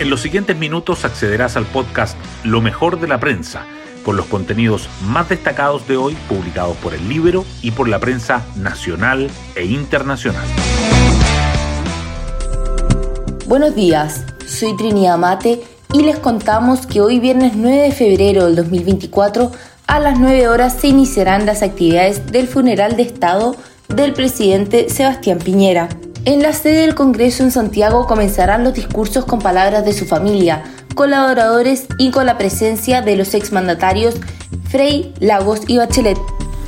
En los siguientes minutos accederás al podcast Lo mejor de la prensa, con los contenidos más destacados de hoy publicados por el libro y por la prensa nacional e internacional. Buenos días, soy Trinidad Mate y les contamos que hoy viernes 9 de febrero del 2024 a las 9 horas se iniciarán las actividades del funeral de Estado del presidente Sebastián Piñera. En la sede del Congreso en Santiago comenzarán los discursos con palabras de su familia, colaboradores y con la presencia de los exmandatarios Frei, Lagos y Bachelet.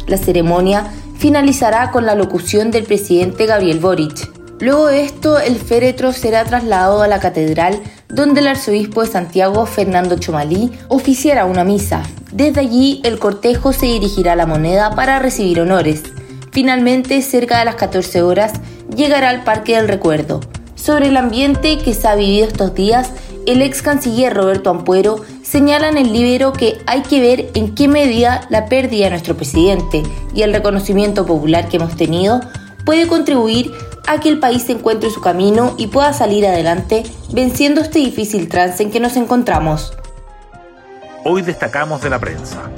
La ceremonia finalizará con la locución del presidente Gabriel Boric. Luego de esto, el féretro será trasladado a la catedral, donde el arzobispo de Santiago, Fernando Chomalí, oficiará una misa. Desde allí, el cortejo se dirigirá a la moneda para recibir honores. Finalmente, cerca de las 14 horas, llegará al Parque del Recuerdo. Sobre el ambiente que se ha vivido estos días, el ex canciller Roberto Ampuero señala en el libro que hay que ver en qué medida la pérdida de nuestro presidente y el reconocimiento popular que hemos tenido puede contribuir a que el país encuentre su camino y pueda salir adelante venciendo este difícil trance en que nos encontramos. Hoy destacamos de la prensa.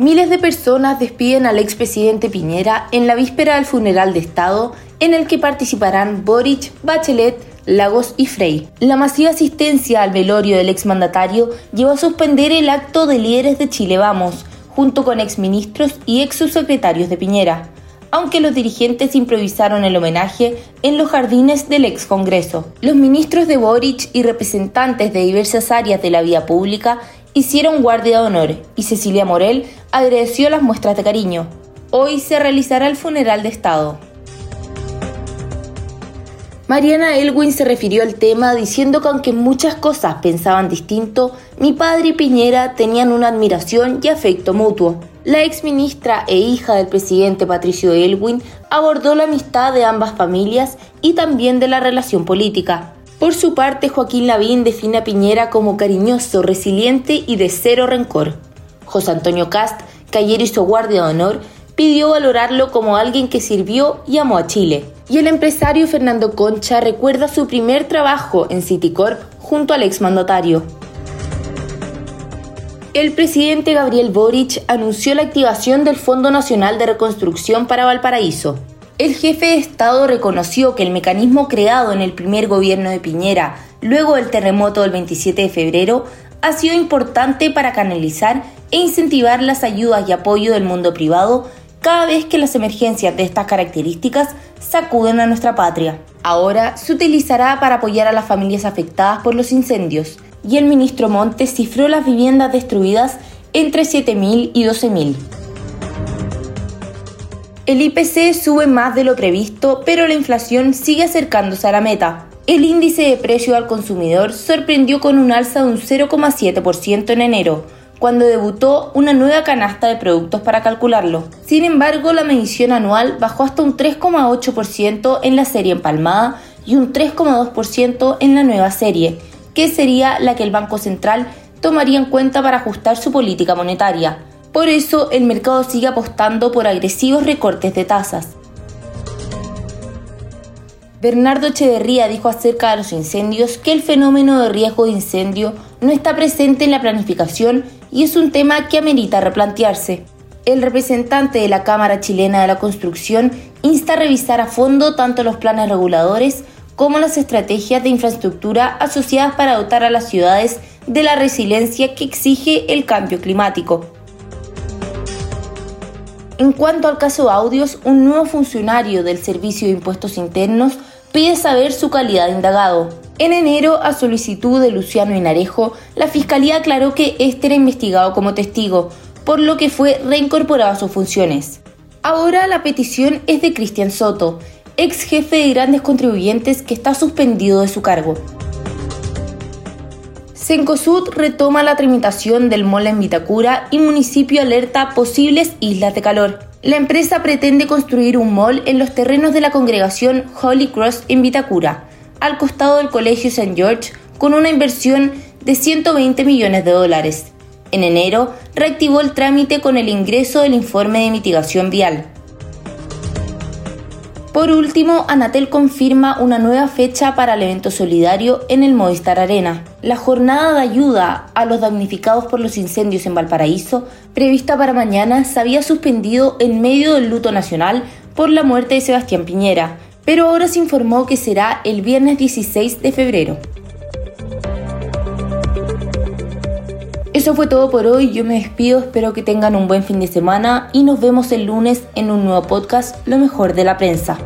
Miles de personas despiden al expresidente Piñera en la víspera del funeral de Estado en el que participarán Boric, Bachelet, Lagos y Frey. La masiva asistencia al velorio del exmandatario llevó a suspender el acto de líderes de Chile Vamos, junto con exministros y ex subsecretarios de Piñera, aunque los dirigentes improvisaron el homenaje en los jardines del ex Congreso. Los ministros de Boric y representantes de diversas áreas de la vía pública hicieron guardia de honor y Cecilia Morel agradeció las muestras de cariño. Hoy se realizará el funeral de Estado. Mariana Elwin se refirió al tema diciendo que aunque muchas cosas pensaban distinto, mi padre y Piñera tenían una admiración y afecto mutuo. La ex ministra e hija del presidente Patricio Elwin abordó la amistad de ambas familias y también de la relación política. Por su parte, Joaquín Lavín define a Piñera como cariñoso, resiliente y de cero rencor. José Antonio Cast, que ayer hizo guardia de honor, pidió valorarlo como alguien que sirvió y amó a Chile. Y el empresario Fernando Concha recuerda su primer trabajo en Citicorp junto al exmandatario. El presidente Gabriel Boric anunció la activación del Fondo Nacional de Reconstrucción para Valparaíso. El jefe de Estado reconoció que el mecanismo creado en el primer gobierno de Piñera, luego del terremoto del 27 de febrero, ha sido importante para canalizar e incentivar las ayudas y apoyo del mundo privado cada vez que las emergencias de estas características sacuden a nuestra patria. Ahora se utilizará para apoyar a las familias afectadas por los incendios y el ministro Montes cifró las viviendas destruidas entre 7.000 y 12.000. El IPC sube más de lo previsto, pero la inflación sigue acercándose a la meta. El índice de precio al consumidor sorprendió con un alza de un 0,7% en enero, cuando debutó una nueva canasta de productos para calcularlo. Sin embargo, la medición anual bajó hasta un 3,8% en la serie empalmada y un 3,2% en la nueva serie, que sería la que el Banco Central tomaría en cuenta para ajustar su política monetaria. Por eso, el mercado sigue apostando por agresivos recortes de tasas. Bernardo Echeverría dijo acerca de los incendios que el fenómeno de riesgo de incendio no está presente en la planificación y es un tema que amerita replantearse. El representante de la Cámara Chilena de la Construcción insta a revisar a fondo tanto los planes reguladores como las estrategias de infraestructura asociadas para dotar a las ciudades de la resiliencia que exige el cambio climático. En cuanto al caso Audios, un nuevo funcionario del Servicio de Impuestos Internos pide saber su calidad de indagado. En enero, a solicitud de Luciano Inarejo, la Fiscalía aclaró que este era investigado como testigo, por lo que fue reincorporado a sus funciones. Ahora la petición es de Cristian Soto, ex jefe de grandes contribuyentes que está suspendido de su cargo. Cencosud retoma la tramitación del MOL en Vitacura y municipio alerta posibles islas de calor. La empresa pretende construir un mall en los terrenos de la congregación Holy Cross en Vitacura al costado del Colegio St. George con una inversión de 120 millones de dólares. En enero, reactivó el trámite con el ingreso del informe de mitigación vial. Por último, Anatel confirma una nueva fecha para el evento solidario en el Movistar Arena. La jornada de ayuda a los damnificados por los incendios en Valparaíso, prevista para mañana, se había suspendido en medio del luto nacional por la muerte de Sebastián Piñera, pero ahora se informó que será el viernes 16 de febrero. Eso fue todo por hoy, yo me despido, espero que tengan un buen fin de semana y nos vemos el lunes en un nuevo podcast, Lo mejor de la prensa.